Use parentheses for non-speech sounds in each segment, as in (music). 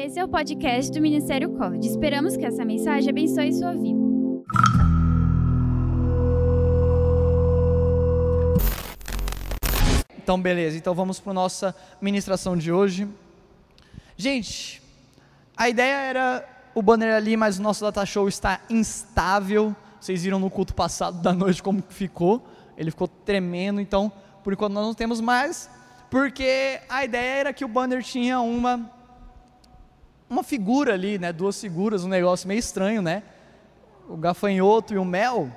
Esse é o podcast do Ministério College. Esperamos que essa mensagem abençoe sua vida. Então, beleza. Então, vamos para a nossa ministração de hoje. Gente, a ideia era o banner ali, mas o nosso data show está instável. Vocês viram no culto passado da noite como ficou. Ele ficou tremendo, então, por enquanto nós não temos mais, porque a ideia era que o banner tinha uma uma figura ali, né, duas figuras, um negócio meio estranho, né? O gafanhoto e o mel.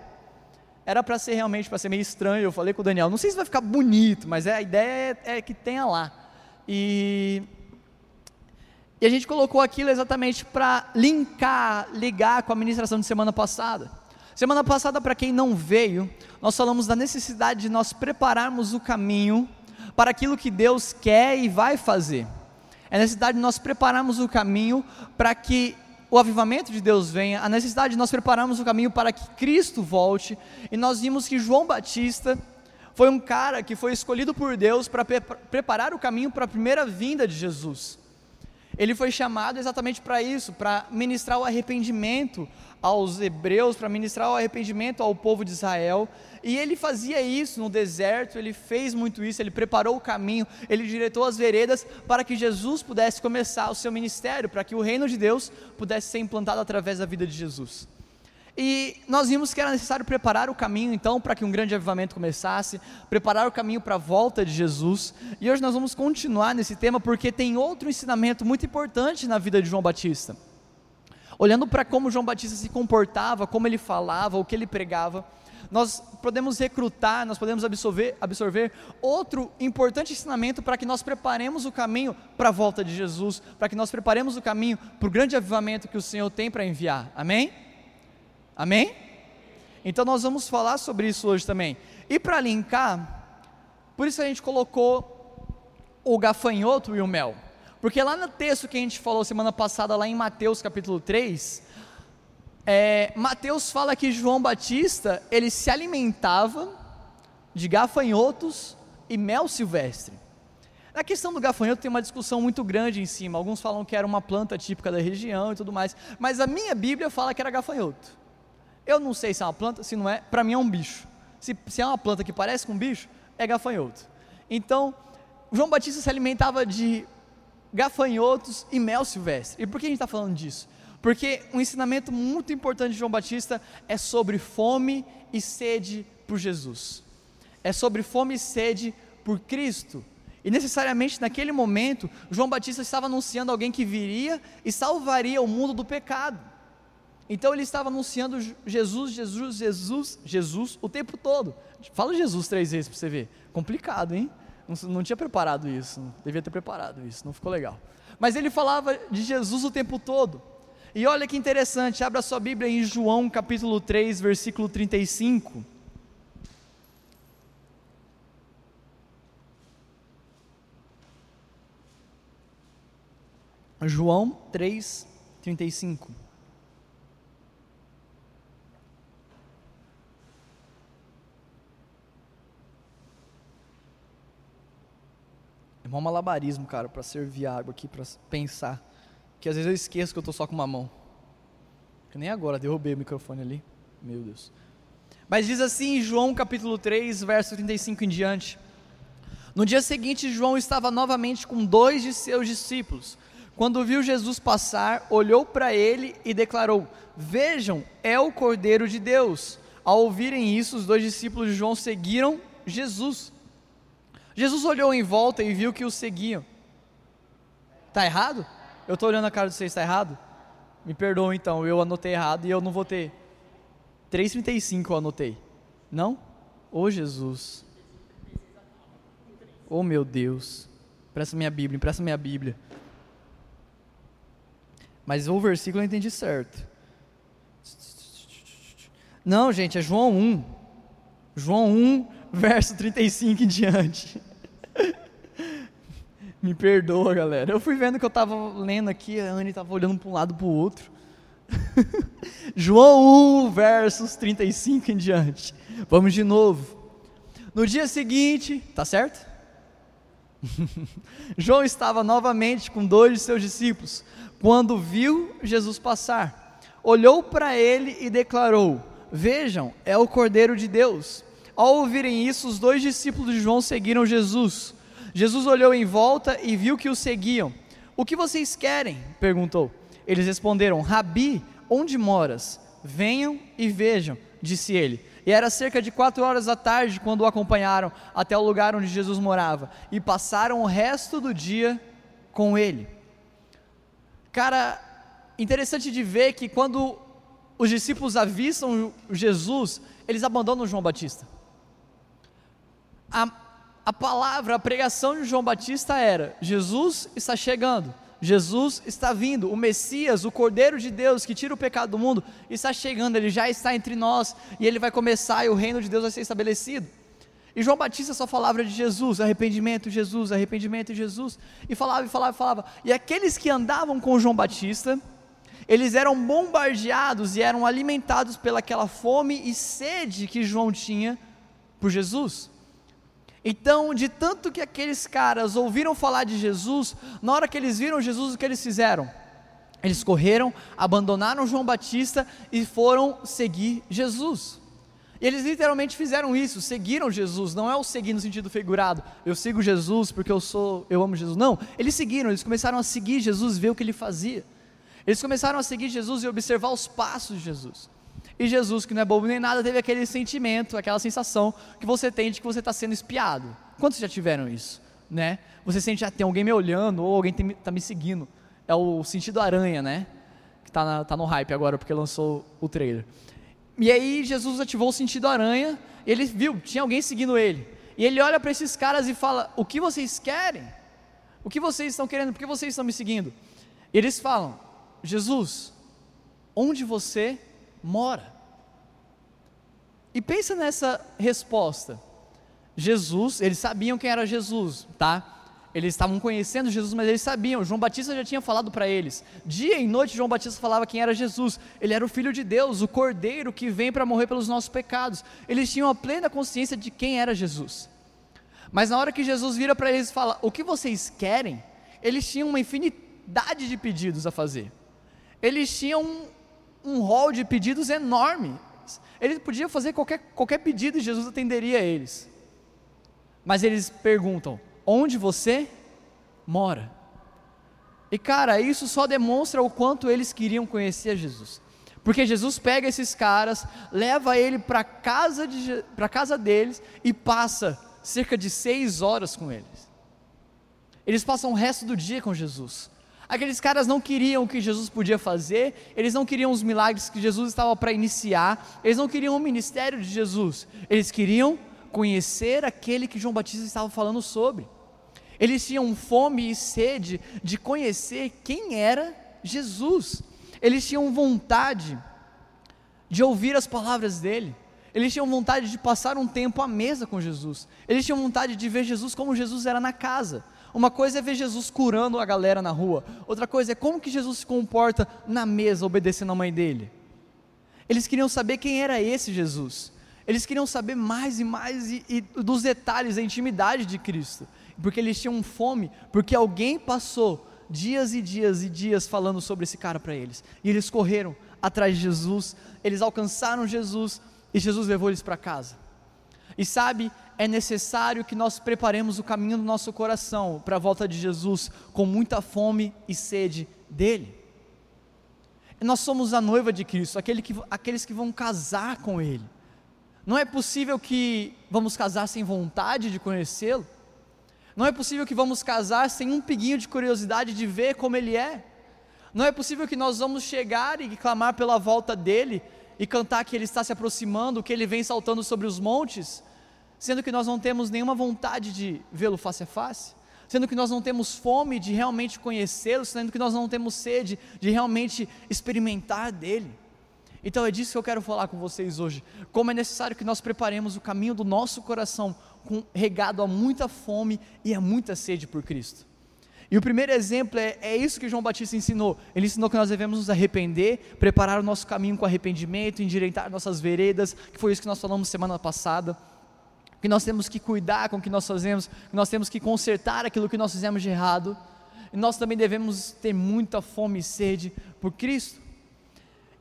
Era para ser realmente para ser meio estranho. Eu falei com o Daniel, não sei se vai ficar bonito, mas a ideia é, é que tenha lá. E e a gente colocou aquilo exatamente para linkar, ligar com a ministração de semana passada. Semana passada, para quem não veio, nós falamos da necessidade de nós prepararmos o caminho para aquilo que Deus quer e vai fazer. É necessidade de nós prepararmos o caminho para que o avivamento de Deus venha, a necessidade de nós prepararmos o caminho para que Cristo volte. E nós vimos que João Batista foi um cara que foi escolhido por Deus para pre preparar o caminho para a primeira vinda de Jesus. Ele foi chamado exatamente para isso, para ministrar o arrependimento aos hebreus, para ministrar o arrependimento ao povo de Israel. E ele fazia isso no deserto, ele fez muito isso, ele preparou o caminho, ele diretou as veredas para que Jesus pudesse começar o seu ministério, para que o reino de Deus pudesse ser implantado através da vida de Jesus. E nós vimos que era necessário preparar o caminho, então, para que um grande avivamento começasse, preparar o caminho para a volta de Jesus. E hoje nós vamos continuar nesse tema, porque tem outro ensinamento muito importante na vida de João Batista. Olhando para como João Batista se comportava, como ele falava, o que ele pregava, nós podemos recrutar, nós podemos absorver, absorver outro importante ensinamento para que nós preparemos o caminho para a volta de Jesus, para que nós preparemos o caminho para o grande avivamento que o Senhor tem para enviar. Amém? Amém? Então nós vamos falar sobre isso hoje também. E para linkar, por isso a gente colocou o gafanhoto e o mel. Porque lá no texto que a gente falou semana passada, lá em Mateus capítulo 3, é, Mateus fala que João Batista, ele se alimentava de gafanhotos e mel silvestre. Na questão do gafanhoto tem uma discussão muito grande em cima. Alguns falam que era uma planta típica da região e tudo mais, mas a minha Bíblia fala que era gafanhoto. Eu não sei se é uma planta, se não é, para mim é um bicho. Se, se é uma planta que parece com um bicho, é gafanhoto. Então, João Batista se alimentava de gafanhotos e mel silvestre. E por que a gente está falando disso? Porque um ensinamento muito importante de João Batista é sobre fome e sede por Jesus. É sobre fome e sede por Cristo. E necessariamente naquele momento, João Batista estava anunciando alguém que viria e salvaria o mundo do pecado. Então ele estava anunciando Jesus, Jesus, Jesus, Jesus o tempo todo. Fala Jesus três vezes para você ver. Complicado, hein? Não, não tinha preparado isso. Devia ter preparado isso. Não ficou legal. Mas ele falava de Jesus o tempo todo. E olha que interessante, abra sua Bíblia em João capítulo 3, versículo 35. João 3, 35. Um malabarismo, cara, para servir água aqui, para pensar. Que às vezes eu esqueço que eu estou só com uma mão. Que nem agora, derrubei o microfone ali. Meu Deus. Mas diz assim em João capítulo 3, verso 35 em diante. No dia seguinte, João estava novamente com dois de seus discípulos. Quando viu Jesus passar, olhou para ele e declarou: Vejam, é o Cordeiro de Deus. Ao ouvirem isso, os dois discípulos de João seguiram Jesus. Jesus olhou em volta e viu que o seguiam. Está errado? Eu estou olhando a cara de vocês, está errado? Me perdoa então, eu anotei errado e eu não votei. 3,35 eu anotei. Não? Ô oh, Jesus. Oh meu Deus. Presta minha Bíblia, empresta minha Bíblia. Mas o versículo eu entendi certo. Não, gente, é João 1. João 1, verso 35 em diante. (laughs) Me perdoa, galera. Eu fui vendo que eu estava lendo aqui, a Anne estava olhando para um lado para o outro. (laughs) João 1, versos 35 em diante. Vamos de novo. No dia seguinte, tá certo? (laughs) João estava novamente com dois de seus discípulos, quando viu Jesus passar. Olhou para ele e declarou: Vejam, é o Cordeiro de Deus. Ao ouvirem isso, os dois discípulos de João seguiram Jesus. Jesus olhou em volta e viu que o seguiam. O que vocês querem? perguntou. Eles responderam: Rabi, onde moras? Venham e vejam, disse ele. E era cerca de quatro horas da tarde quando o acompanharam até o lugar onde Jesus morava e passaram o resto do dia com ele. Cara, interessante de ver que quando os discípulos avistam Jesus, eles abandonam João Batista. A, a palavra, a pregação de João Batista era: Jesus está chegando. Jesus está vindo, o Messias, o Cordeiro de Deus que tira o pecado do mundo, está chegando, ele já está entre nós e ele vai começar e o reino de Deus vai ser estabelecido. E João Batista só falava de Jesus, arrependimento, Jesus, arrependimento, Jesus, e falava e falava e falava. E aqueles que andavam com João Batista, eles eram bombardeados e eram alimentados pelaquela fome e sede que João tinha por Jesus. Então, de tanto que aqueles caras ouviram falar de Jesus, na hora que eles viram Jesus, o que eles fizeram? Eles correram, abandonaram João Batista e foram seguir Jesus. E eles literalmente fizeram isso, seguiram Jesus, não é o seguir no sentido figurado, eu sigo Jesus porque eu sou, eu amo Jesus. Não, eles seguiram, eles começaram a seguir Jesus, ver o que ele fazia. Eles começaram a seguir Jesus e observar os passos de Jesus. E Jesus, que não é bobo nem nada, teve aquele sentimento, aquela sensação que você tem de que você está sendo espiado. Quantos já tiveram isso? Né? Você sente, ah, tem alguém me olhando, ou alguém está me seguindo. É o sentido aranha, né? Que está tá no hype agora, porque lançou o trailer. E aí Jesus ativou o sentido aranha, ele viu, tinha alguém seguindo ele. E ele olha para esses caras e fala: O que vocês querem? O que vocês estão querendo? Por que vocês estão me seguindo? E eles falam: Jesus, onde você mora. E pensa nessa resposta. Jesus, eles sabiam quem era Jesus, tá? Eles estavam conhecendo Jesus, mas eles sabiam. João Batista já tinha falado para eles. Dia e noite, João Batista falava quem era Jesus. Ele era o Filho de Deus, o Cordeiro que vem para morrer pelos nossos pecados. Eles tinham a plena consciência de quem era Jesus. Mas na hora que Jesus vira para eles e fala: O que vocês querem? Eles tinham uma infinidade de pedidos a fazer. Eles tinham um rol de pedidos enorme. Eles podiam fazer qualquer, qualquer pedido e Jesus atenderia a eles. Mas eles perguntam: onde você mora? E cara, isso só demonstra o quanto eles queriam conhecer Jesus. Porque Jesus pega esses caras, leva ele para casa de para casa deles e passa cerca de seis horas com eles. Eles passam o resto do dia com Jesus. Aqueles caras não queriam o que Jesus podia fazer, eles não queriam os milagres que Jesus estava para iniciar, eles não queriam o ministério de Jesus, eles queriam conhecer aquele que João Batista estava falando sobre. Eles tinham fome e sede de conhecer quem era Jesus. Eles tinham vontade de ouvir as palavras dele. Eles tinham vontade de passar um tempo à mesa com Jesus. Eles tinham vontade de ver Jesus como Jesus era na casa. Uma coisa é ver Jesus curando a galera na rua, outra coisa é como que Jesus se comporta na mesa obedecendo a mãe dele. Eles queriam saber quem era esse Jesus. Eles queriam saber mais e mais e, e dos detalhes, da intimidade de Cristo. Porque eles tinham fome, porque alguém passou dias e dias e dias falando sobre esse cara para eles. E eles correram atrás de Jesus, eles alcançaram Jesus e Jesus levou eles para casa. E sabe, é necessário que nós preparemos o caminho do nosso coração para a volta de Jesus com muita fome e sede dele. Nós somos a noiva de Cristo, aquele que, aqueles que vão casar com Ele. Não é possível que vamos casar sem vontade de conhecê-lo. Não é possível que vamos casar sem um piguinho de curiosidade de ver como Ele é. Não é possível que nós vamos chegar e clamar pela volta dele e cantar que Ele está se aproximando, que Ele vem saltando sobre os montes, sendo que nós não temos nenhuma vontade de vê-lo face a face, sendo que nós não temos fome de realmente conhecê-lo, sendo que nós não temos sede de realmente experimentar dele. Então é disso que eu quero falar com vocês hoje. Como é necessário que nós preparemos o caminho do nosso coração com, regado a muita fome e a muita sede por Cristo. E o primeiro exemplo é, é isso que João Batista ensinou. Ele ensinou que nós devemos nos arrepender, preparar o nosso caminho com arrependimento, endireitar nossas veredas, que foi isso que nós falamos semana passada. que nós temos que cuidar com o que nós fazemos, que nós temos que consertar aquilo que nós fizemos de errado, e nós também devemos ter muita fome e sede por Cristo.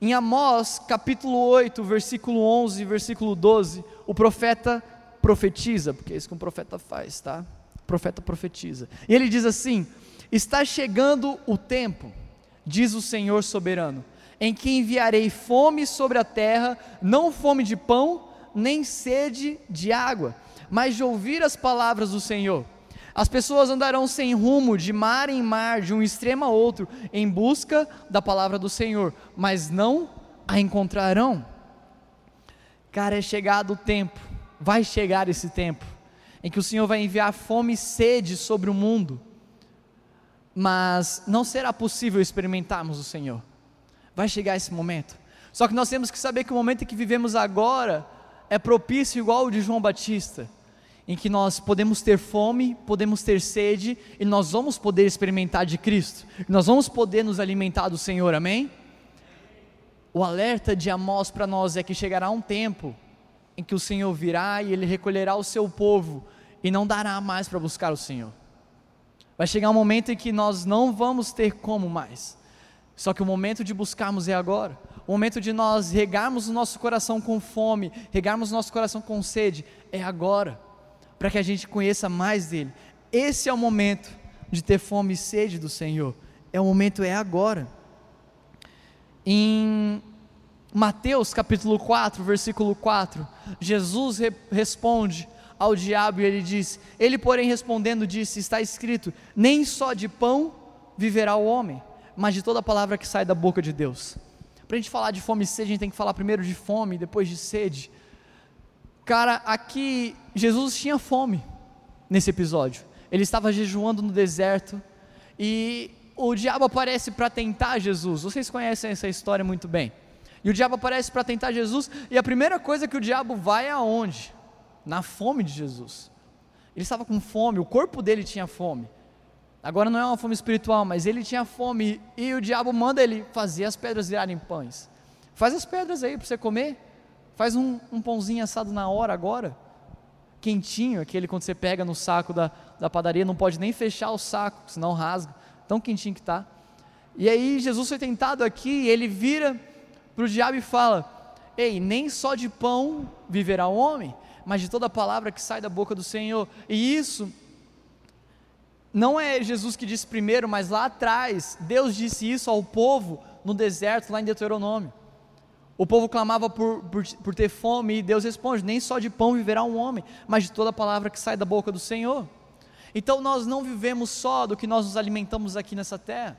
Em Amós, capítulo 8, versículo 11 e versículo 12, o profeta profetiza, porque é isso que um profeta faz, tá? Profeta profetiza. E ele diz assim: Está chegando o tempo, diz o Senhor soberano, em que enviarei fome sobre a terra, não fome de pão, nem sede de água, mas de ouvir as palavras do Senhor. As pessoas andarão sem rumo, de mar em mar, de um extremo a outro, em busca da palavra do Senhor, mas não a encontrarão. Cara, é chegado o tempo, vai chegar esse tempo, em que o Senhor vai enviar fome e sede sobre o mundo, mas não será possível experimentarmos o Senhor. Vai chegar esse momento. Só que nós temos que saber que o momento em que vivemos agora é propício igual o de João Batista, em que nós podemos ter fome, podemos ter sede e nós vamos poder experimentar de Cristo, nós vamos poder nos alimentar do Senhor, amém? O alerta de Amós para nós é que chegará um tempo em que o Senhor virá e ele recolherá o seu povo e não dará mais para buscar o Senhor. Vai chegar um momento em que nós não vamos ter como mais. Só que o momento de buscarmos é agora o momento de nós regarmos o nosso coração com fome, regarmos o nosso coração com sede, é agora, para que a gente conheça mais dele. Esse é o momento de ter fome e sede do Senhor. É o momento, é agora. Em Mateus capítulo 4, versículo 4, Jesus re responde ao diabo e ele diz: Ele, porém, respondendo, disse: Está escrito: Nem só de pão viverá o homem, mas de toda palavra que sai da boca de Deus. Para a gente falar de fome e sede, a gente tem que falar primeiro de fome, depois de sede. Cara, aqui Jesus tinha fome nesse episódio. Ele estava jejuando no deserto e o diabo aparece para tentar Jesus. Vocês conhecem essa história muito bem. E o diabo aparece para tentar Jesus e a primeira coisa que o diabo vai é aonde? Na fome de Jesus. Ele estava com fome, o corpo dele tinha fome. Agora não é uma fome espiritual, mas ele tinha fome e o diabo manda ele fazer as pedras virarem pães. Faz as pedras aí para você comer. Faz um, um, pãozinho assado na hora agora. Quentinho, aquele quando você pega no saco da, da padaria, não pode nem fechar o saco, senão rasga. Tão quentinho que está. E aí Jesus foi tentado aqui, ele vira para o diabo e fala: Ei, nem só de pão viverá o homem, mas de toda palavra que sai da boca do Senhor. E isso não é Jesus que disse primeiro, mas lá atrás, Deus disse isso ao povo no deserto, lá em Deuteronômio. O povo clamava por, por, por, ter fome e Deus responde: Nem só de pão viverá um homem, mas de toda palavra que sai da boca do Senhor. Então nós não vivemos só do que nós nos alimentamos aqui nessa terra,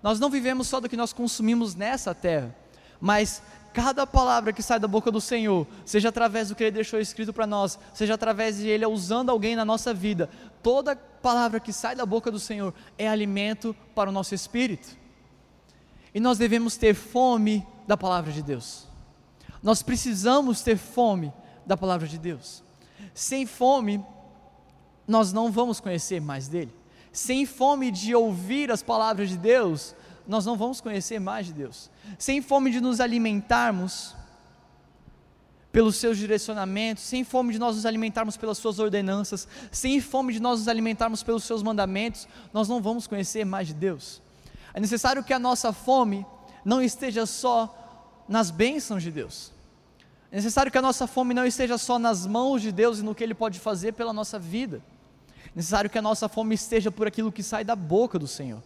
nós não vivemos só do que nós consumimos nessa terra, mas cada palavra que sai da boca do Senhor, seja através do que Ele deixou escrito para nós, seja através de Ele usando alguém na nossa vida, toda palavra que sai da boca do Senhor é alimento para o nosso espírito. E nós devemos ter fome da palavra de Deus. Nós precisamos ter fome da palavra de Deus. Sem fome, nós não vamos conhecer mais dele. Sem fome de ouvir as palavras de Deus, nós não vamos conhecer mais de Deus. Sem fome de nos alimentarmos pelos seus direcionamentos, sem fome de nós nos alimentarmos pelas suas ordenanças, sem fome de nós nos alimentarmos pelos seus mandamentos, nós não vamos conhecer mais de Deus. É necessário que a nossa fome não esteja só nas bênçãos de Deus. É necessário que a nossa fome não esteja só nas mãos de Deus e no que Ele pode fazer pela nossa vida. É necessário que a nossa fome esteja por aquilo que sai da boca do Senhor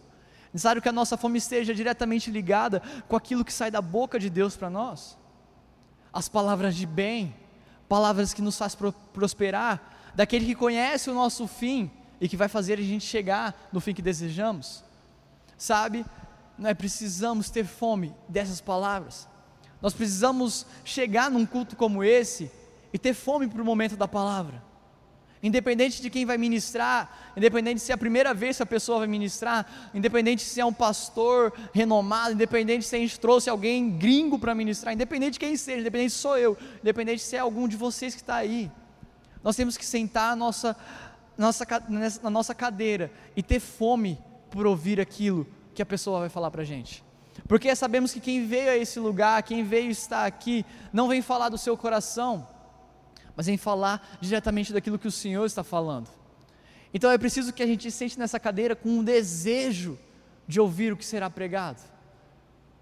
necessário que a nossa fome esteja diretamente ligada com aquilo que sai da boca de Deus para nós. As palavras de bem, palavras que nos faz prosperar, daquele que conhece o nosso fim e que vai fazer a gente chegar no fim que desejamos. Sabe, nós precisamos ter fome dessas palavras. Nós precisamos chegar num culto como esse e ter fome para o momento da palavra independente de quem vai ministrar, independente se é a primeira vez que a pessoa vai ministrar, independente se é um pastor renomado, independente se a gente trouxe alguém gringo para ministrar, independente de quem seja, independente se sou eu, independente se é algum de vocês que está aí, nós temos que sentar nossa, nossa, na nossa cadeira e ter fome por ouvir aquilo que a pessoa vai falar para a gente. Porque sabemos que quem veio a esse lugar, quem veio estar aqui, não vem falar do seu coração, mas em falar diretamente daquilo que o Senhor está falando. Então é preciso que a gente sente nessa cadeira com um desejo de ouvir o que será pregado.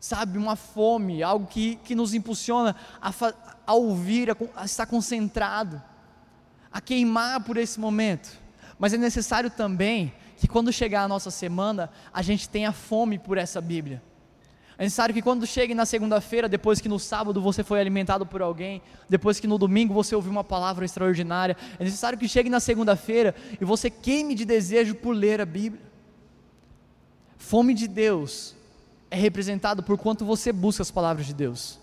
Sabe, uma fome, algo que, que nos impulsiona a, a ouvir, a, a estar concentrado, a queimar por esse momento. Mas é necessário também que quando chegar a nossa semana, a gente tenha fome por essa Bíblia. É necessário que quando chegue na segunda-feira, depois que no sábado você foi alimentado por alguém, depois que no domingo você ouviu uma palavra extraordinária, é necessário que chegue na segunda-feira e você queime de desejo por ler a Bíblia. Fome de Deus é representado por quanto você busca as palavras de Deus.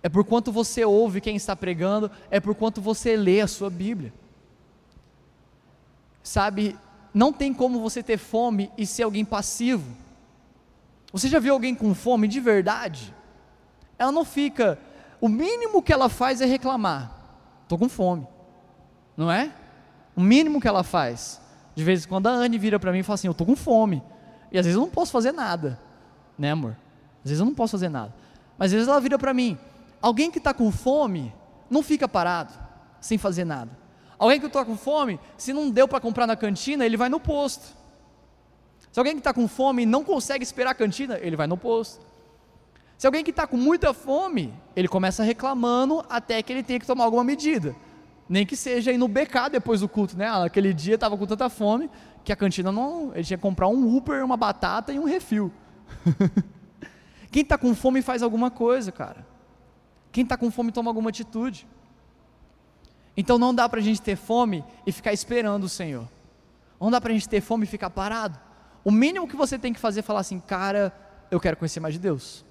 É por quanto você ouve quem está pregando, é por quanto você lê a sua Bíblia. Sabe, não tem como você ter fome e ser alguém passivo. Você já viu alguém com fome de verdade? Ela não fica. O mínimo que ela faz é reclamar. Estou com fome. Não é? O mínimo que ela faz. De vez em quando a Anne vira para mim e fala assim: Eu estou com fome. E às vezes eu não posso fazer nada. Né, amor? Às vezes eu não posso fazer nada. Mas às vezes ela vira para mim: Alguém que está com fome não fica parado, sem fazer nada. Alguém que está com fome, se não deu para comprar na cantina, ele vai no posto. Se alguém que está com fome não consegue esperar a cantina, ele vai no posto. Se alguém que está com muita fome, ele começa reclamando até que ele tenha que tomar alguma medida. Nem que seja ir no BK depois do culto, né? Aquele dia estava com tanta fome que a cantina não. Ele tinha que comprar um Uber, uma batata e um refil. (laughs) Quem está com fome faz alguma coisa, cara. Quem está com fome toma alguma atitude. Então não dá para a gente ter fome e ficar esperando o Senhor. Não dá para a gente ter fome e ficar parado. O mínimo que você tem que fazer é falar assim, cara, eu quero conhecer mais de Deus.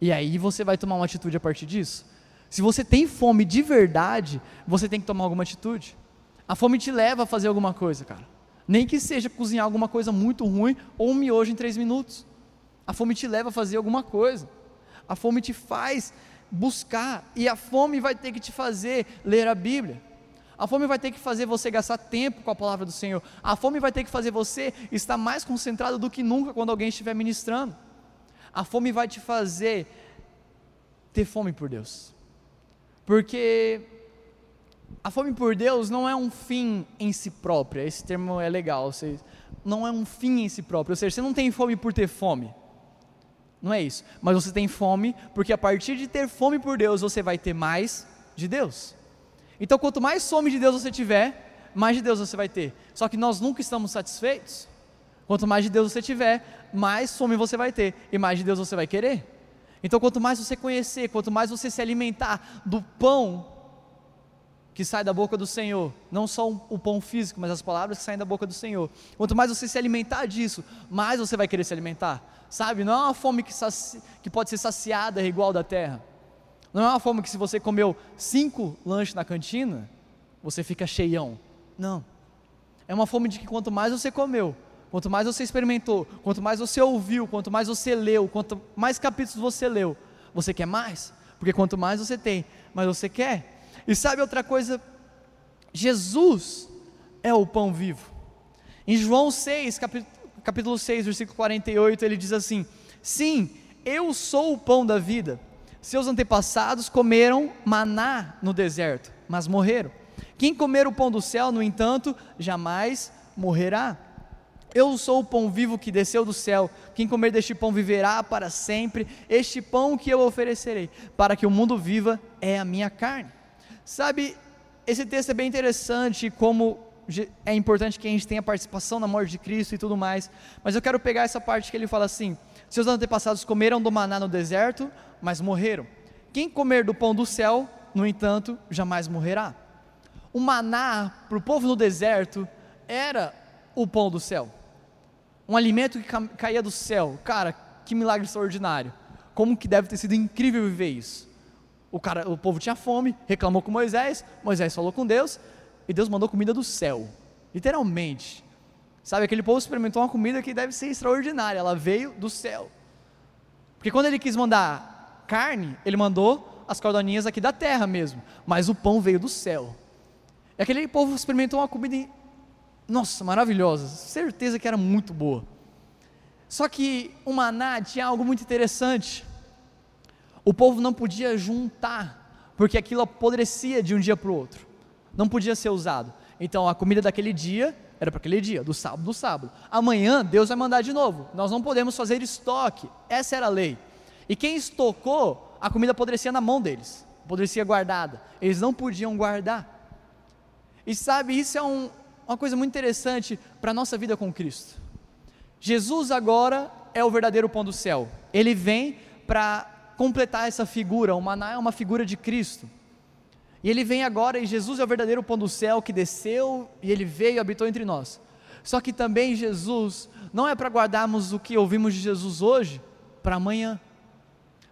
E aí você vai tomar uma atitude a partir disso. Se você tem fome de verdade, você tem que tomar alguma atitude. A fome te leva a fazer alguma coisa, cara. Nem que seja cozinhar alguma coisa muito ruim ou um miojo em três minutos. A fome te leva a fazer alguma coisa. A fome te faz buscar. E a fome vai ter que te fazer ler a Bíblia. A fome vai ter que fazer você gastar tempo com a palavra do Senhor. A fome vai ter que fazer você estar mais concentrado do que nunca quando alguém estiver ministrando. A fome vai te fazer ter fome por Deus. Porque a fome por Deus não é um fim em si próprio. Esse termo é legal. Não é um fim em si próprio. Ou seja, você não tem fome por ter fome. Não é isso. Mas você tem fome porque a partir de ter fome por Deus, você vai ter mais de Deus. Então, quanto mais fome de Deus você tiver, mais de Deus você vai ter. Só que nós nunca estamos satisfeitos. Quanto mais de Deus você tiver, mais fome você vai ter e mais de Deus você vai querer. Então, quanto mais você conhecer, quanto mais você se alimentar do pão que sai da boca do Senhor, não só o pão físico, mas as palavras que saem da boca do Senhor. Quanto mais você se alimentar disso, mais você vai querer se alimentar. Sabe? Não é uma fome que, saci... que pode ser saciada igual da terra. Não é uma forma que se você comeu cinco lanches na cantina, você fica cheião. Não. É uma fome de que quanto mais você comeu, quanto mais você experimentou, quanto mais você ouviu, quanto mais você leu, quanto mais capítulos você leu, você quer mais? Porque quanto mais você tem, mais você quer. E sabe outra coisa? Jesus é o pão vivo. Em João 6, capítulo 6, versículo 48, ele diz assim: Sim, eu sou o pão da vida. Seus antepassados comeram maná no deserto, mas morreram. Quem comer o pão do céu, no entanto, jamais morrerá. Eu sou o pão vivo que desceu do céu. Quem comer deste pão viverá para sempre. Este pão que eu oferecerei, para que o mundo viva, é a minha carne. Sabe, esse texto é bem interessante, como é importante que a gente tenha participação na morte de Cristo e tudo mais. Mas eu quero pegar essa parte que ele fala assim: seus antepassados comeram do maná no deserto, mas morreram. Quem comer do pão do céu, no entanto, jamais morrerá. O maná para o povo no deserto era o pão do céu, um alimento que caía do céu. Cara, que milagre extraordinário! Como que deve ter sido incrível viver isso? O, cara, o povo tinha fome, reclamou com Moisés, Moisés falou com Deus e Deus mandou comida do céu, literalmente. Sabe, aquele povo experimentou uma comida que deve ser extraordinária, ela veio do céu. Porque quando ele quis mandar carne, ele mandou as cordoninhas aqui da terra mesmo, mas o pão veio do céu. E aquele povo experimentou uma comida, nossa, maravilhosa, certeza que era muito boa. Só que o maná tinha algo muito interessante. O povo não podia juntar, porque aquilo apodrecia de um dia para o outro. não podia ser usado. Então a comida daquele dia era para aquele dia, do sábado, do sábado. Amanhã Deus vai mandar de novo. Nós não podemos fazer estoque. Essa era a lei. E quem estocou, a comida apodrecia na mão deles, apodrecia guardada. Eles não podiam guardar. E sabe, isso é um, uma coisa muito interessante para a nossa vida com Cristo. Jesus agora é o verdadeiro pão do céu. Ele vem para completar essa figura. O maná é uma figura de Cristo. E ele vem agora e Jesus é o verdadeiro pão do céu que desceu e ele veio e habitou entre nós. Só que também Jesus não é para guardarmos o que ouvimos de Jesus hoje para amanhã.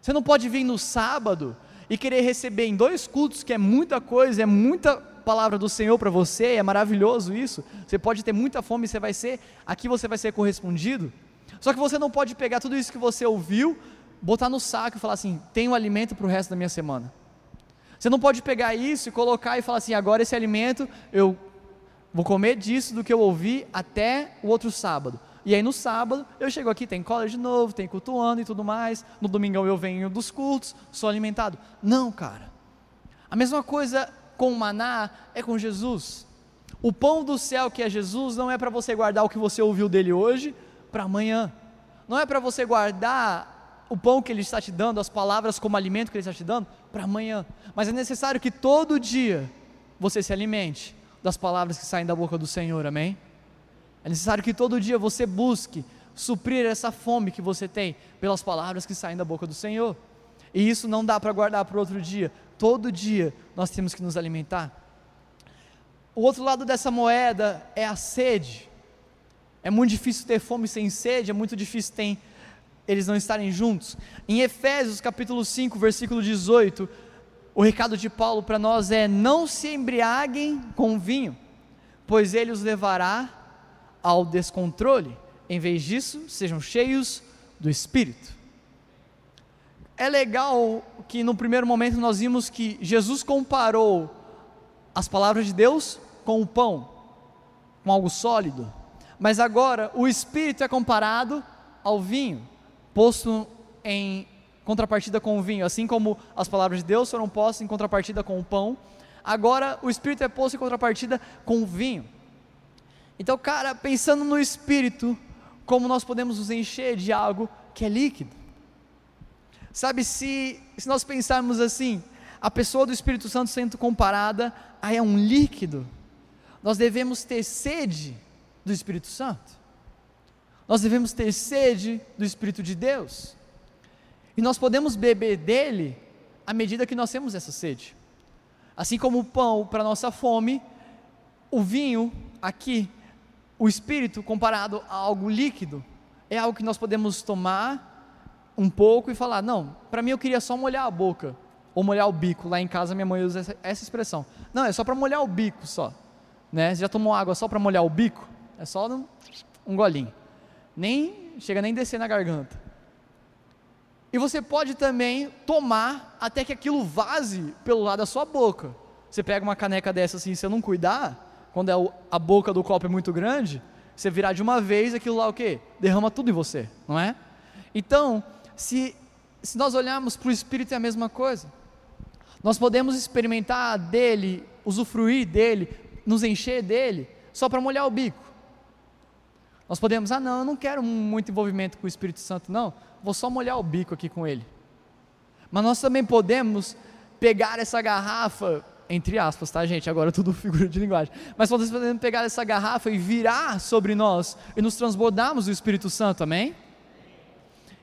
Você não pode vir no sábado e querer receber em dois cultos, que é muita coisa, é muita palavra do Senhor para você, é maravilhoso isso. Você pode ter muita fome, você vai ser, aqui você vai ser correspondido. Só que você não pode pegar tudo isso que você ouviu, botar no saco e falar assim: tenho alimento para o resto da minha semana. Você não pode pegar isso e colocar e falar assim: agora esse alimento eu vou comer disso do que eu ouvi até o outro sábado. E aí no sábado eu chego aqui, tem cola de novo, tem cultuando e tudo mais. No domingão eu venho dos cultos, sou alimentado. Não, cara. A mesma coisa com o maná é com Jesus. O pão do céu que é Jesus não é para você guardar o que você ouviu dele hoje para amanhã. Não é para você guardar o pão que Ele está te dando, as palavras como alimento que Ele está te dando, para amanhã. Mas é necessário que todo dia você se alimente das palavras que saem da boca do Senhor, amém? É necessário que todo dia você busque suprir essa fome que você tem pelas palavras que saem da boca do Senhor. E isso não dá para guardar para outro dia. Todo dia nós temos que nos alimentar. O outro lado dessa moeda é a sede. É muito difícil ter fome sem sede, é muito difícil ter eles não estarem juntos. Em Efésios capítulo 5, versículo 18, o recado de Paulo para nós é: não se embriaguem com vinho, pois ele os levará ao descontrole. Em vez disso, sejam cheios do Espírito. É legal que no primeiro momento nós vimos que Jesus comparou as palavras de Deus com o pão, com algo sólido, mas agora o Espírito é comparado ao vinho posto em contrapartida com o vinho, assim como as palavras de Deus foram postas em contrapartida com o pão, agora o Espírito é posto em contrapartida com o vinho. Então, cara, pensando no Espírito, como nós podemos nos encher de algo que é líquido? Sabe, se, se nós pensarmos assim, a pessoa do Espírito Santo sendo comparada a um líquido, nós devemos ter sede do Espírito Santo. Nós devemos ter sede do Espírito de Deus. E nós podemos beber dele à medida que nós temos essa sede. Assim como o pão para nossa fome, o vinho aqui, o espírito comparado a algo líquido, é algo que nós podemos tomar um pouco e falar: não, para mim eu queria só molhar a boca, ou molhar o bico. Lá em casa minha mãe usa essa, essa expressão. Não, é só para molhar o bico só. Né? Você já tomou água só para molhar o bico? É só um, um golinho nem chega nem descer na garganta. E você pode também tomar até que aquilo vaze pelo lado da sua boca. Você pega uma caneca dessa assim, se você não cuidar, quando é a boca do copo é muito grande, você virar de uma vez, aquilo lá o quê? Derrama tudo em você, não é? Então, se, se nós olharmos para o Espírito é a mesma coisa. Nós podemos experimentar dele, usufruir dele, nos encher dele, só para molhar o bico. Nós podemos, ah, não, eu não quero muito envolvimento com o Espírito Santo, não, vou só molhar o bico aqui com ele. Mas nós também podemos pegar essa garrafa, entre aspas, tá, gente? Agora tudo figura de linguagem. Mas nós podemos pegar essa garrafa e virar sobre nós e nos transbordarmos do Espírito Santo, amém?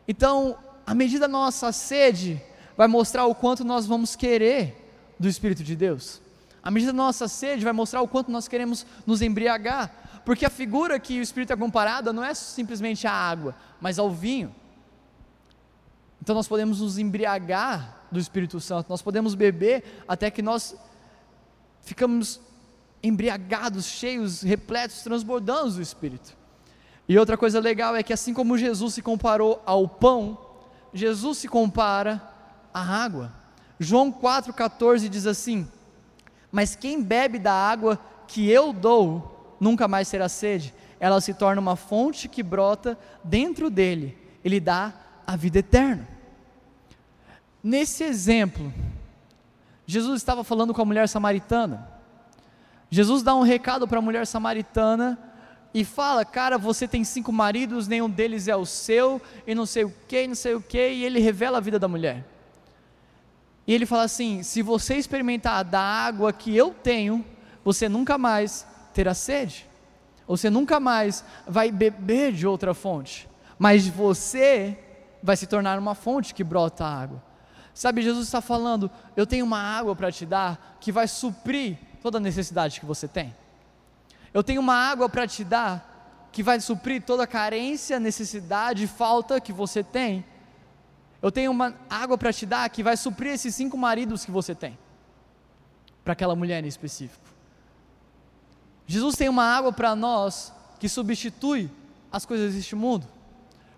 Então, à medida da nossa sede, vai mostrar o quanto nós vamos querer do Espírito de Deus. À medida da nossa sede, vai mostrar o quanto nós queremos nos embriagar. Porque a figura que o Espírito é comparada não é simplesmente a água, mas ao vinho. Então nós podemos nos embriagar do Espírito Santo, nós podemos beber até que nós ficamos embriagados, cheios, repletos, transbordando do Espírito. E outra coisa legal é que assim como Jesus se comparou ao pão, Jesus se compara à água. João 4,14 diz assim: Mas quem bebe da água que eu dou, nunca mais será sede, ela se torna uma fonte que brota dentro dele, ele dá a vida eterna. Nesse exemplo, Jesus estava falando com a mulher samaritana. Jesus dá um recado para a mulher samaritana e fala: Cara, você tem cinco maridos, nenhum deles é o seu, e não sei o que, não sei o que, e ele revela a vida da mulher. E ele fala assim: Se você experimentar da água que eu tenho, você nunca mais terá sede, você nunca mais vai beber de outra fonte, mas você vai se tornar uma fonte que brota água. Sabe, Jesus está falando: Eu tenho uma água para te dar que vai suprir toda a necessidade que você tem. Eu tenho uma água para te dar que vai suprir toda a carência, necessidade, falta que você tem. Eu tenho uma água para te dar que vai suprir esses cinco maridos que você tem, para aquela mulher em específico. Jesus tem uma água para nós que substitui as coisas deste mundo.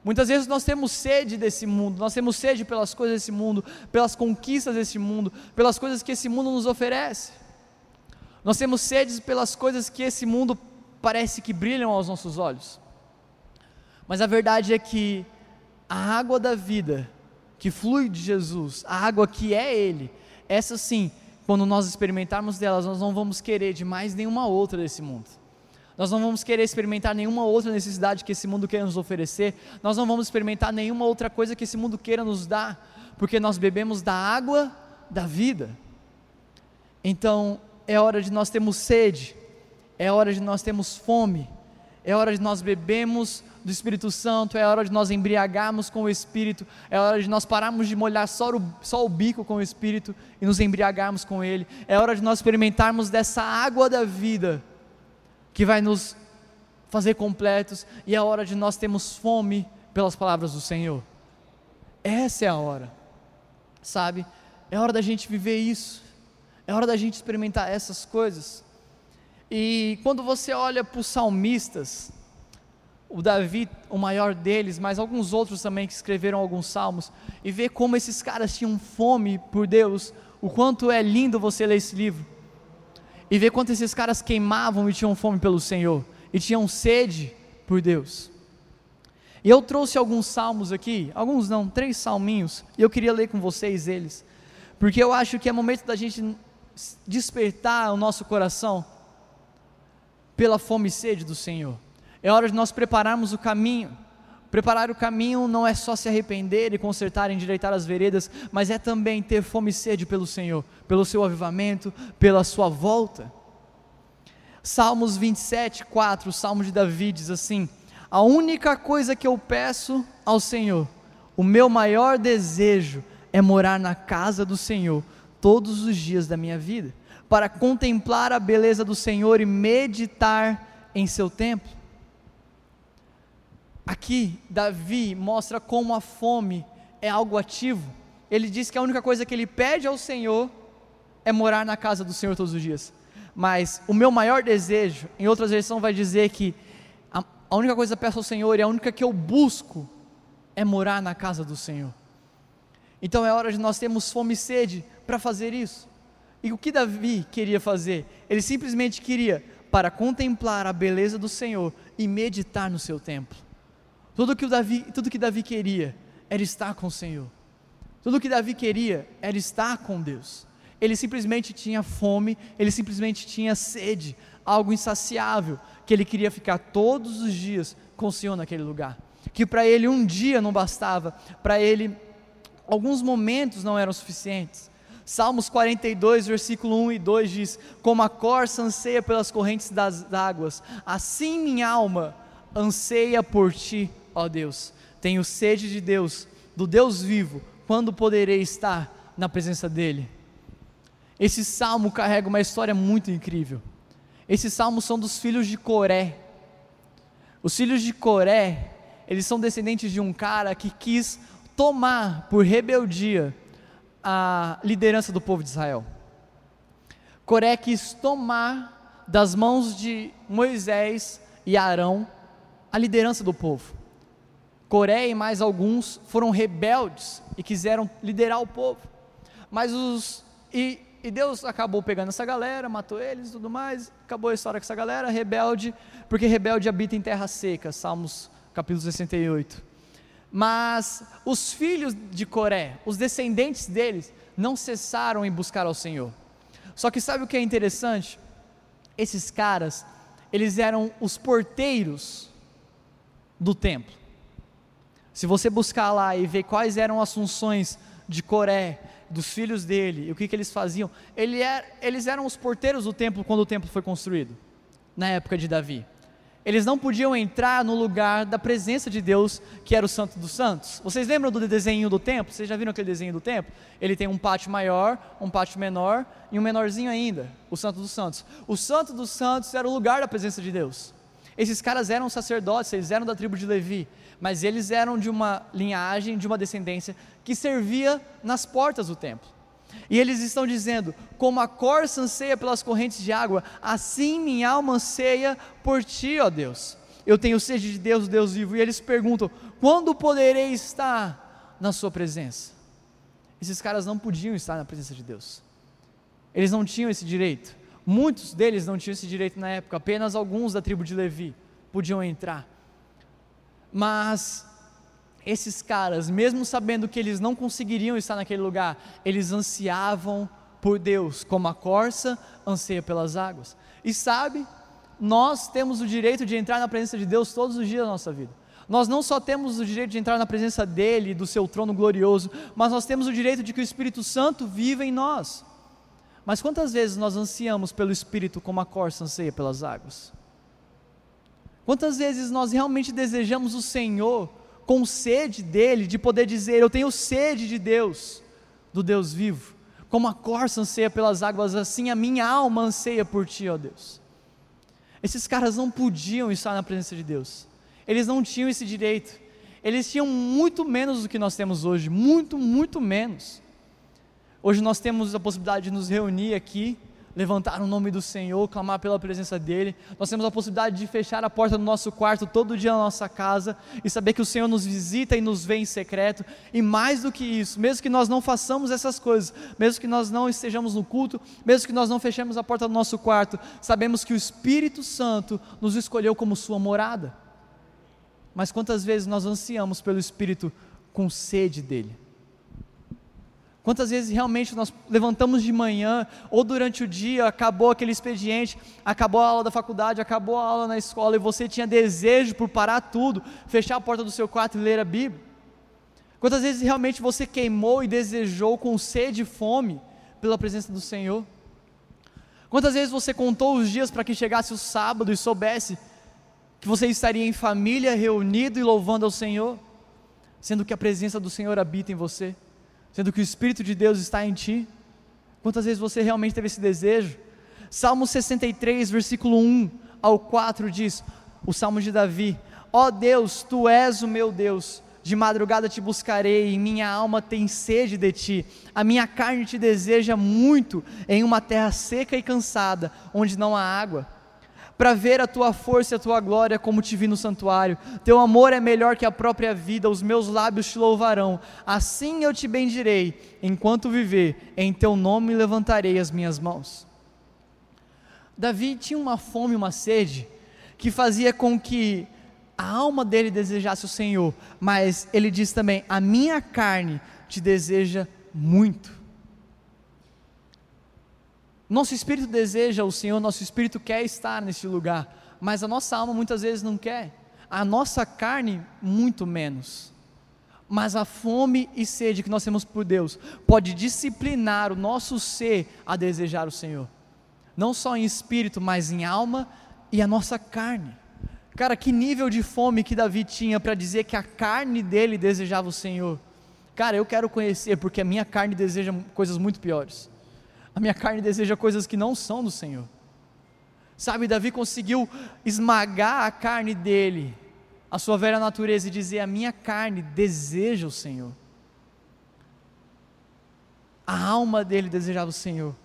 Muitas vezes nós temos sede desse mundo, nós temos sede pelas coisas desse mundo, pelas conquistas desse mundo, pelas coisas que esse mundo nos oferece. Nós temos sedes pelas coisas que esse mundo parece que brilham aos nossos olhos. Mas a verdade é que a água da vida que flui de Jesus, a água que é Ele, essa sim, quando nós experimentarmos delas, nós não vamos querer de mais nenhuma outra desse mundo. Nós não vamos querer experimentar nenhuma outra necessidade que esse mundo queira nos oferecer. Nós não vamos experimentar nenhuma outra coisa que esse mundo queira nos dar, porque nós bebemos da água da vida. Então, é hora de nós termos sede, é hora de nós termos fome, é hora de nós bebemos do Espírito Santo, é hora de nós embriagarmos com o Espírito, é hora de nós pararmos de molhar só o, só o bico com o Espírito e nos embriagarmos com Ele, é hora de nós experimentarmos dessa água da vida que vai nos fazer completos e é hora de nós termos fome pelas palavras do Senhor. Essa é a hora, sabe? É hora da gente viver isso. É hora da gente experimentar essas coisas. E quando você olha para os salmistas, o Davi, o maior deles, mas alguns outros também que escreveram alguns salmos, e vê como esses caras tinham fome por Deus, o quanto é lindo você ler esse livro, e ver quanto esses caras queimavam e tinham fome pelo Senhor, e tinham sede por Deus. E eu trouxe alguns salmos aqui, alguns não, três salminhos, e eu queria ler com vocês eles, porque eu acho que é momento da gente despertar o nosso coração pela fome e sede do Senhor. É hora de nós prepararmos o caminho. Preparar o caminho não é só se arrepender e consertar endireitar as veredas, mas é também ter fome e sede pelo Senhor, pelo seu avivamento, pela sua volta. Salmos 27, 4, o Salmo de Davi diz assim: A única coisa que eu peço ao Senhor, o meu maior desejo é morar na casa do Senhor todos os dias da minha vida, para contemplar a beleza do Senhor e meditar em seu templo. Aqui, Davi mostra como a fome é algo ativo. Ele diz que a única coisa que ele pede ao Senhor é morar na casa do Senhor todos os dias. Mas o meu maior desejo, em outras versões, vai dizer que a, a única coisa que eu peço ao Senhor e a única que eu busco é morar na casa do Senhor. Então é hora de nós termos fome e sede para fazer isso. E o que Davi queria fazer? Ele simplesmente queria para contemplar a beleza do Senhor e meditar no seu templo. Tudo que Davi, tudo que Davi queria era estar com o Senhor. Tudo que Davi queria era estar com Deus. Ele simplesmente tinha fome, ele simplesmente tinha sede, algo insaciável, que ele queria ficar todos os dias com o Senhor naquele lugar. Que para ele um dia não bastava, para ele alguns momentos não eram suficientes. Salmos 42, versículo 1 e 2 diz: Como a corça anseia pelas correntes das águas, assim minha alma anseia por ti, ó Deus. Tenho sede de Deus, do Deus vivo, quando poderei estar na presença dEle? Esse salmo carrega uma história muito incrível. Esses salmos são dos filhos de Coré. Os filhos de Coré, eles são descendentes de um cara que quis tomar por rebeldia a liderança do povo de Israel. Coré quis tomar das mãos de Moisés e Arão a liderança do povo. Coré e mais alguns foram rebeldes e quiseram liderar o povo. Mas os e, e Deus acabou pegando essa galera, matou eles e tudo mais. Acabou a história com essa galera, rebelde, porque rebelde habita em terra seca, Salmos capítulo 68. Mas os filhos de Coré, os descendentes deles, não cessaram em buscar ao Senhor. Só que sabe o que é interessante? esses caras, eles eram os porteiros do templo. Se você buscar lá e ver quais eram as funções de Coré, dos filhos dele, e o que, que eles faziam, ele era, eles eram os porteiros do templo quando o templo foi construído, na época de Davi. Eles não podiam entrar no lugar da presença de Deus, que era o Santo dos Santos. Vocês lembram do desenho do templo? Vocês já viram aquele desenho do templo? Ele tem um pátio maior, um pátio menor e um menorzinho ainda, o Santo dos Santos. O Santo dos Santos era o lugar da presença de Deus. Esses caras eram sacerdotes, eles eram da tribo de Levi, mas eles eram de uma linhagem, de uma descendência que servia nas portas do templo. E eles estão dizendo: como a corça anseia pelas correntes de água, assim minha alma anseia por ti, ó Deus. Eu tenho sede de Deus, Deus vivo. E eles perguntam: quando poderei estar na Sua presença? Esses caras não podiam estar na presença de Deus. Eles não tinham esse direito. Muitos deles não tinham esse direito na época, apenas alguns da tribo de Levi podiam entrar. Mas esses caras, mesmo sabendo que eles não conseguiriam estar naquele lugar, eles ansiavam por Deus, como a corça anseia pelas águas. E sabe, nós temos o direito de entrar na presença de Deus todos os dias da nossa vida. Nós não só temos o direito de entrar na presença dEle, do seu trono glorioso, mas nós temos o direito de que o Espírito Santo viva em nós. Mas quantas vezes nós ansiamos pelo Espírito como a corça anseia pelas águas? Quantas vezes nós realmente desejamos o Senhor com sede dele, de poder dizer: Eu tenho sede de Deus, do Deus vivo. Como a corça anseia pelas águas, assim a minha alma anseia por ti, ó Deus. Esses caras não podiam estar na presença de Deus, eles não tinham esse direito, eles tinham muito menos do que nós temos hoje, muito, muito menos. Hoje nós temos a possibilidade de nos reunir aqui levantar o nome do Senhor, clamar pela presença dEle. Nós temos a possibilidade de fechar a porta do nosso quarto todo dia na nossa casa e saber que o Senhor nos visita e nos vê em secreto. E mais do que isso, mesmo que nós não façamos essas coisas, mesmo que nós não estejamos no culto, mesmo que nós não fechemos a porta do nosso quarto, sabemos que o Espírito Santo nos escolheu como Sua morada. Mas quantas vezes nós ansiamos pelo Espírito com sede dEle? Quantas vezes realmente nós levantamos de manhã ou durante o dia, acabou aquele expediente, acabou a aula da faculdade, acabou a aula na escola e você tinha desejo por parar tudo, fechar a porta do seu quarto e ler a Bíblia? Quantas vezes realmente você queimou e desejou com sede e fome pela presença do Senhor? Quantas vezes você contou os dias para que chegasse o sábado e soubesse que você estaria em família, reunido e louvando ao Senhor, sendo que a presença do Senhor habita em você? Sendo que o Espírito de Deus está em ti? Quantas vezes você realmente teve esse desejo? Salmo 63, versículo 1 ao 4 diz: o Salmo de Davi: Ó oh Deus, tu és o meu Deus, de madrugada te buscarei, e minha alma tem sede de ti, a minha carne te deseja muito em uma terra seca e cansada, onde não há água para ver a tua força e a tua glória como te vi no santuário. Teu amor é melhor que a própria vida, os meus lábios te louvarão. Assim eu te bendirei, enquanto viver, em teu nome levantarei as minhas mãos. Davi tinha uma fome, uma sede, que fazia com que a alma dele desejasse o Senhor, mas ele diz também: a minha carne te deseja muito. Nosso espírito deseja o Senhor, nosso espírito quer estar nesse lugar, mas a nossa alma muitas vezes não quer, a nossa carne, muito menos. Mas a fome e sede que nós temos por Deus pode disciplinar o nosso ser a desejar o Senhor, não só em espírito, mas em alma e a nossa carne. Cara, que nível de fome que Davi tinha para dizer que a carne dele desejava o Senhor. Cara, eu quero conhecer, porque a minha carne deseja coisas muito piores. A minha carne deseja coisas que não são do Senhor. Sabe, Davi conseguiu esmagar a carne dele, a sua velha natureza, e dizer: A minha carne deseja o Senhor. A alma dele desejava o Senhor.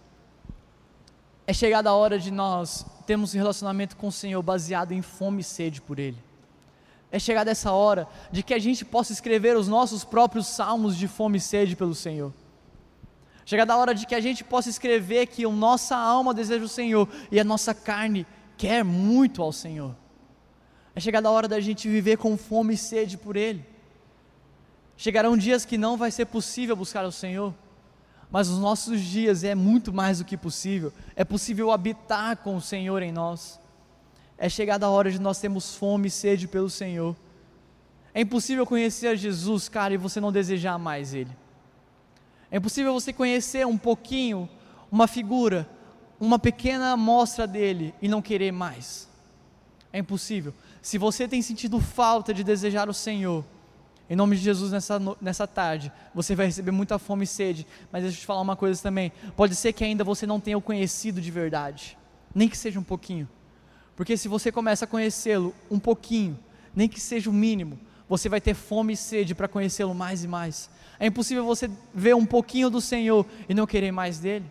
É chegada a hora de nós termos um relacionamento com o Senhor baseado em fome e sede por Ele. É chegada essa hora de que a gente possa escrever os nossos próprios salmos de fome e sede pelo Senhor. Chegada a hora de que a gente possa escrever que a nossa alma deseja o Senhor e a nossa carne quer muito ao Senhor. É chegada a hora da gente viver com fome e sede por Ele. Chegarão dias que não vai ser possível buscar o Senhor. mas os nossos dias é muito mais do que possível. É possível habitar com o Senhor em nós. É chegada a hora de nós termos fome e sede pelo Senhor. É impossível conhecer a Jesus, cara, e você não desejar mais Ele. É impossível você conhecer um pouquinho, uma figura, uma pequena amostra dele e não querer mais. É impossível. Se você tem sentido falta de desejar o Senhor, em nome de Jesus, nessa, nessa tarde, você vai receber muita fome e sede. Mas deixa eu te falar uma coisa também. Pode ser que ainda você não tenha o conhecido de verdade, nem que seja um pouquinho. Porque se você começa a conhecê-lo um pouquinho, nem que seja o mínimo, você vai ter fome e sede para conhecê-lo mais e mais. É impossível você ver um pouquinho do Senhor e não querer mais dele.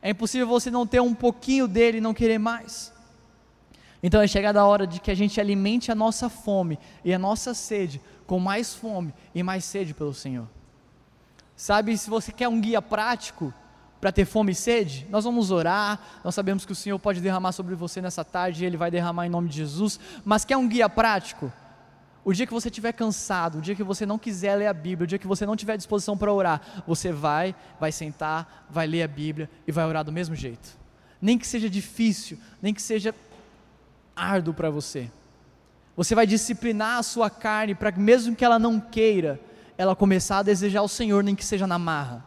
É impossível você não ter um pouquinho dele e não querer mais. Então é chegada a hora de que a gente alimente a nossa fome e a nossa sede com mais fome e mais sede pelo Senhor. Sabe, se você quer um guia prático para ter fome e sede, nós vamos orar. Nós sabemos que o Senhor pode derramar sobre você nessa tarde, e Ele vai derramar em nome de Jesus. Mas quer um guia prático? O dia que você estiver cansado, o dia que você não quiser ler a Bíblia, o dia que você não tiver disposição para orar, você vai, vai sentar, vai ler a Bíblia e vai orar do mesmo jeito. Nem que seja difícil, nem que seja árduo para você. Você vai disciplinar a sua carne para que, mesmo que ela não queira, ela começar a desejar o Senhor, nem que seja na marra.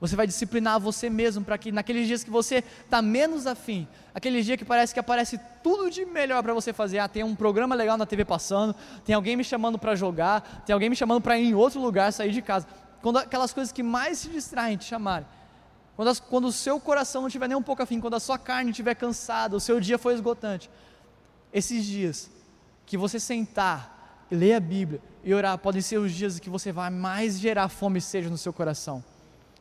Você vai disciplinar você mesmo para que naqueles dias que você está menos afim, aquele dia que parece que aparece tudo de melhor para você fazer. Ah, tem um programa legal na TV passando, tem alguém me chamando para jogar, tem alguém me chamando para ir em outro lugar, sair de casa. Quando aquelas coisas que mais te distraem te chamarem. Quando, as, quando o seu coração não estiver nem um pouco afim, quando a sua carne estiver cansada, o seu dia foi esgotante. Esses dias, que você sentar ler a Bíblia e orar podem ser os dias que você vai mais gerar fome e sede no seu coração.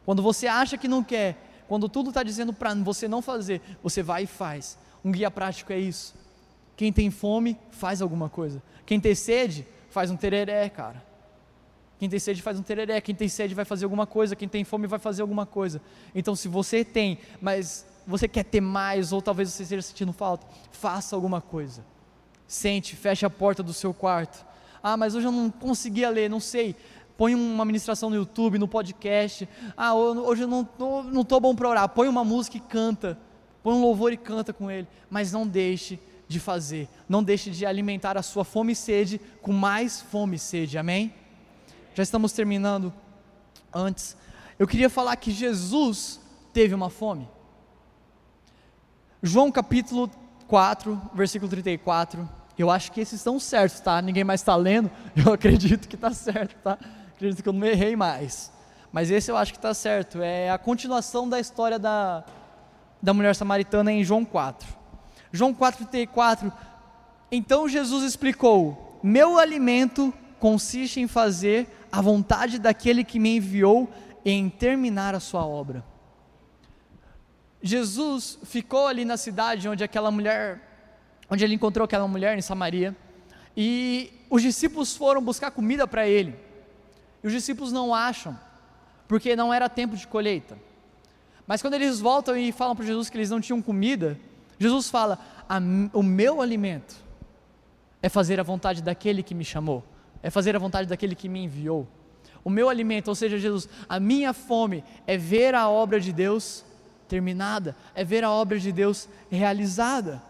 Quando você acha que não quer, quando tudo está dizendo para você não fazer, você vai e faz. Um guia prático é isso. Quem tem fome, faz alguma coisa. Quem tem sede, faz um tereré, cara. Quem tem sede faz um tereré, quem tem sede vai fazer alguma coisa, quem tem fome vai fazer alguma coisa. Então, se você tem, mas você quer ter mais, ou talvez você esteja sentindo falta, faça alguma coisa. Sente, feche a porta do seu quarto. Ah, mas hoje eu não conseguia ler, não sei. Põe uma ministração no YouTube, no podcast. Ah, hoje eu não estou bom para orar. Põe uma música e canta. Põe um louvor e canta com ele. Mas não deixe de fazer. Não deixe de alimentar a sua fome e sede com mais fome e sede. Amém? Já estamos terminando. Antes, eu queria falar que Jesus teve uma fome. João capítulo 4, versículo 34. Eu acho que esses estão certos, tá? Ninguém mais está lendo. (laughs) Eu acredito que está certo, tá? Acredito que eu não errei mais. Mas esse eu acho que está certo. É a continuação da história da, da mulher samaritana em João 4. João 4, 34. Então Jesus explicou: Meu alimento consiste em fazer a vontade daquele que me enviou e em terminar a sua obra. Jesus ficou ali na cidade onde aquela mulher onde ele encontrou aquela mulher em Samaria, e os discípulos foram buscar comida para ele. Os discípulos não acham, porque não era tempo de colheita. Mas quando eles voltam e falam para Jesus que eles não tinham comida, Jesus fala: O meu alimento é fazer a vontade daquele que me chamou, é fazer a vontade daquele que me enviou. O meu alimento, ou seja, Jesus, a minha fome é ver a obra de Deus terminada, é ver a obra de Deus realizada.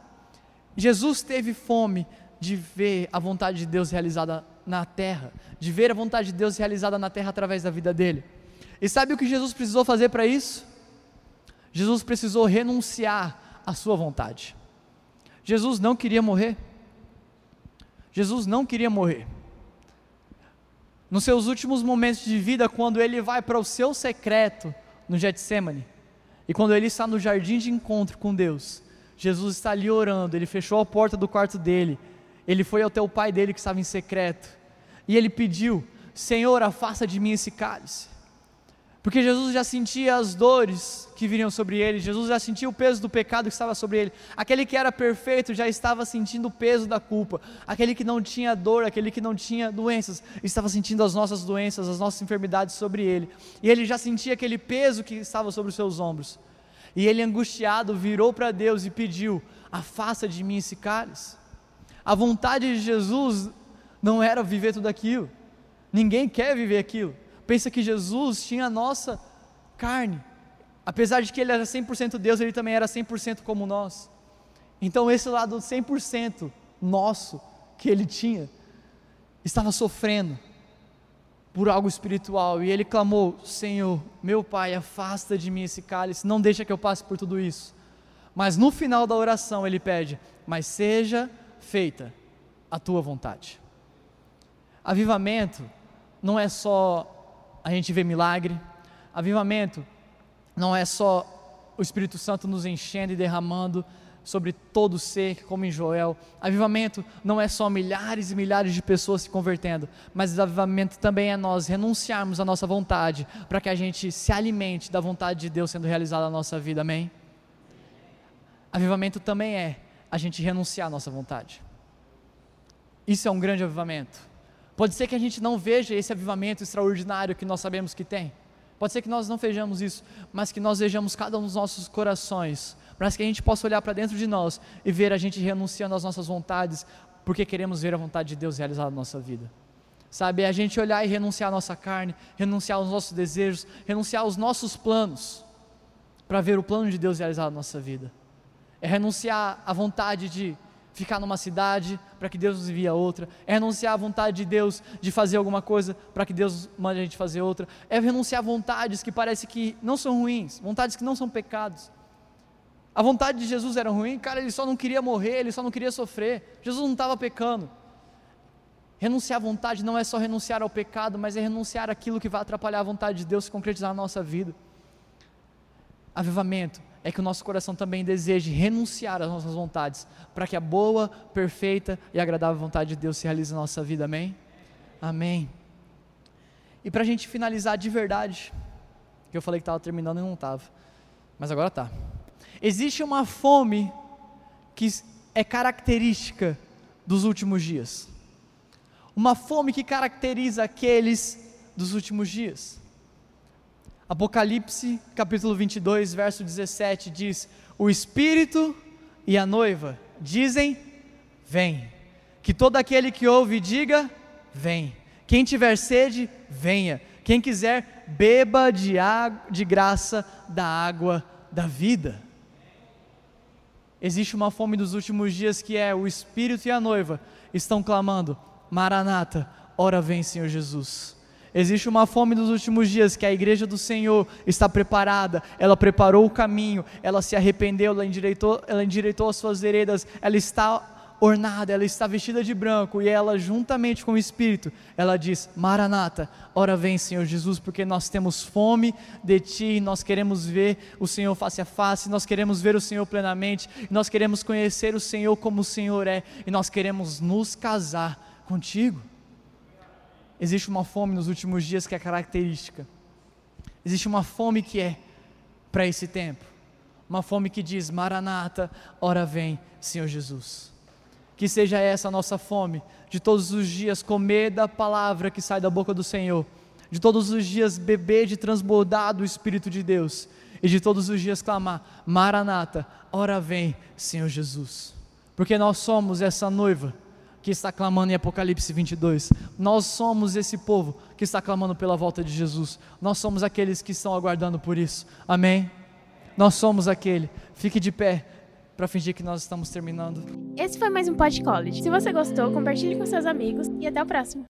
Jesus teve fome de ver a vontade de Deus realizada na terra, de ver a vontade de Deus realizada na terra através da vida dele. E sabe o que Jesus precisou fazer para isso? Jesus precisou renunciar à sua vontade. Jesus não queria morrer. Jesus não queria morrer. Nos seus últimos momentos de vida, quando ele vai para o seu secreto no Getsemane, e quando ele está no jardim de encontro com Deus, Jesus está ali orando, ele fechou a porta do quarto dele, ele foi até o pai dele que estava em secreto, e ele pediu: Senhor, afasta de mim esse cálice. Porque Jesus já sentia as dores que viriam sobre ele, Jesus já sentia o peso do pecado que estava sobre ele. Aquele que era perfeito já estava sentindo o peso da culpa. Aquele que não tinha dor, aquele que não tinha doenças, estava sentindo as nossas doenças, as nossas enfermidades sobre ele. E ele já sentia aquele peso que estava sobre os seus ombros. E ele, angustiado, virou para Deus e pediu: Afasta de mim esse cálice. A vontade de Jesus não era viver tudo aquilo. Ninguém quer viver aquilo. Pensa que Jesus tinha a nossa carne. Apesar de que ele era 100% Deus, ele também era 100% como nós. Então, esse lado 100% nosso que ele tinha, estava sofrendo por algo espiritual. E ele clamou: Senhor, meu Pai, afasta de mim esse cálice, não deixa que eu passe por tudo isso. Mas no final da oração ele pede: Mas seja feita a tua vontade. Avivamento não é só a gente ver milagre, avivamento não é só o Espírito Santo nos enchendo e derramando sobre todo ser, como em Joel. Avivamento não é só milhares e milhares de pessoas se convertendo, mas avivamento também é nós renunciarmos à nossa vontade, para que a gente se alimente da vontade de Deus sendo realizada na nossa vida, amém? Avivamento também é a gente renunciar à nossa vontade. Isso é um grande avivamento. Pode ser que a gente não veja esse avivamento extraordinário que nós sabemos que tem. Pode ser que nós não vejamos isso, mas que nós vejamos cada um dos nossos corações, para que a gente possa olhar para dentro de nós e ver a gente renunciando às nossas vontades, porque queremos ver a vontade de Deus realizada na nossa vida. Sabe, é a gente olhar e renunciar à nossa carne, renunciar aos nossos desejos, renunciar aos nossos planos, para ver o plano de Deus realizado na nossa vida. É renunciar à vontade de ficar numa cidade para que Deus nos envie a outra, é renunciar à vontade de Deus de fazer alguma coisa para que Deus mande a gente fazer outra, é renunciar a vontades que parece que não são ruins, vontades que não são pecados. A vontade de Jesus era ruim, cara, ele só não queria morrer, ele só não queria sofrer. Jesus não estava pecando. Renunciar à vontade não é só renunciar ao pecado, mas é renunciar àquilo que vai atrapalhar a vontade de Deus se concretizar na nossa vida. Avivamento é que o nosso coração também deseje renunciar às nossas vontades, para que a boa, perfeita e agradável vontade de Deus se realize na nossa vida, amém? Amém. E para a gente finalizar de verdade, que eu falei que estava terminando e não estava, mas agora está. Existe uma fome que é característica dos últimos dias, uma fome que caracteriza aqueles dos últimos dias. Apocalipse, capítulo 22, verso 17 diz: O Espírito e a noiva dizem: Vem. Que todo aquele que ouve diga: Vem. Quem tiver sede, venha. Quem quiser, beba de, água, de graça da água da vida. Existe uma fome dos últimos dias que é o Espírito e a noiva estão clamando: Maranata, ora vem, Senhor Jesus. Existe uma fome nos últimos dias que a igreja do Senhor está preparada, ela preparou o caminho, ela se arrependeu, ela endireitou, ela endireitou as suas veredas, ela está ornada, ela está vestida de branco e ela, juntamente com o Espírito, ela diz: Maranata, ora vem, Senhor Jesus, porque nós temos fome de Ti, nós queremos ver o Senhor face a face, nós queremos ver o Senhor plenamente, nós queremos conhecer o Senhor como o Senhor é e nós queremos nos casar contigo. Existe uma fome nos últimos dias que é característica. Existe uma fome que é para esse tempo. Uma fome que diz: Maranata, ora vem, Senhor Jesus. Que seja essa a nossa fome, de todos os dias comer da palavra que sai da boca do Senhor, de todos os dias beber de transbordar do Espírito de Deus, e de todos os dias clamar: Maranata, ora vem, Senhor Jesus. Porque nós somos essa noiva que está clamando em Apocalipse 22. Nós somos esse povo que está clamando pela volta de Jesus. Nós somos aqueles que estão aguardando por isso. Amém? Nós somos aquele. Fique de pé para fingir que nós estamos terminando. Esse foi mais um Pod College. Se você gostou, compartilhe com seus amigos e até o próximo.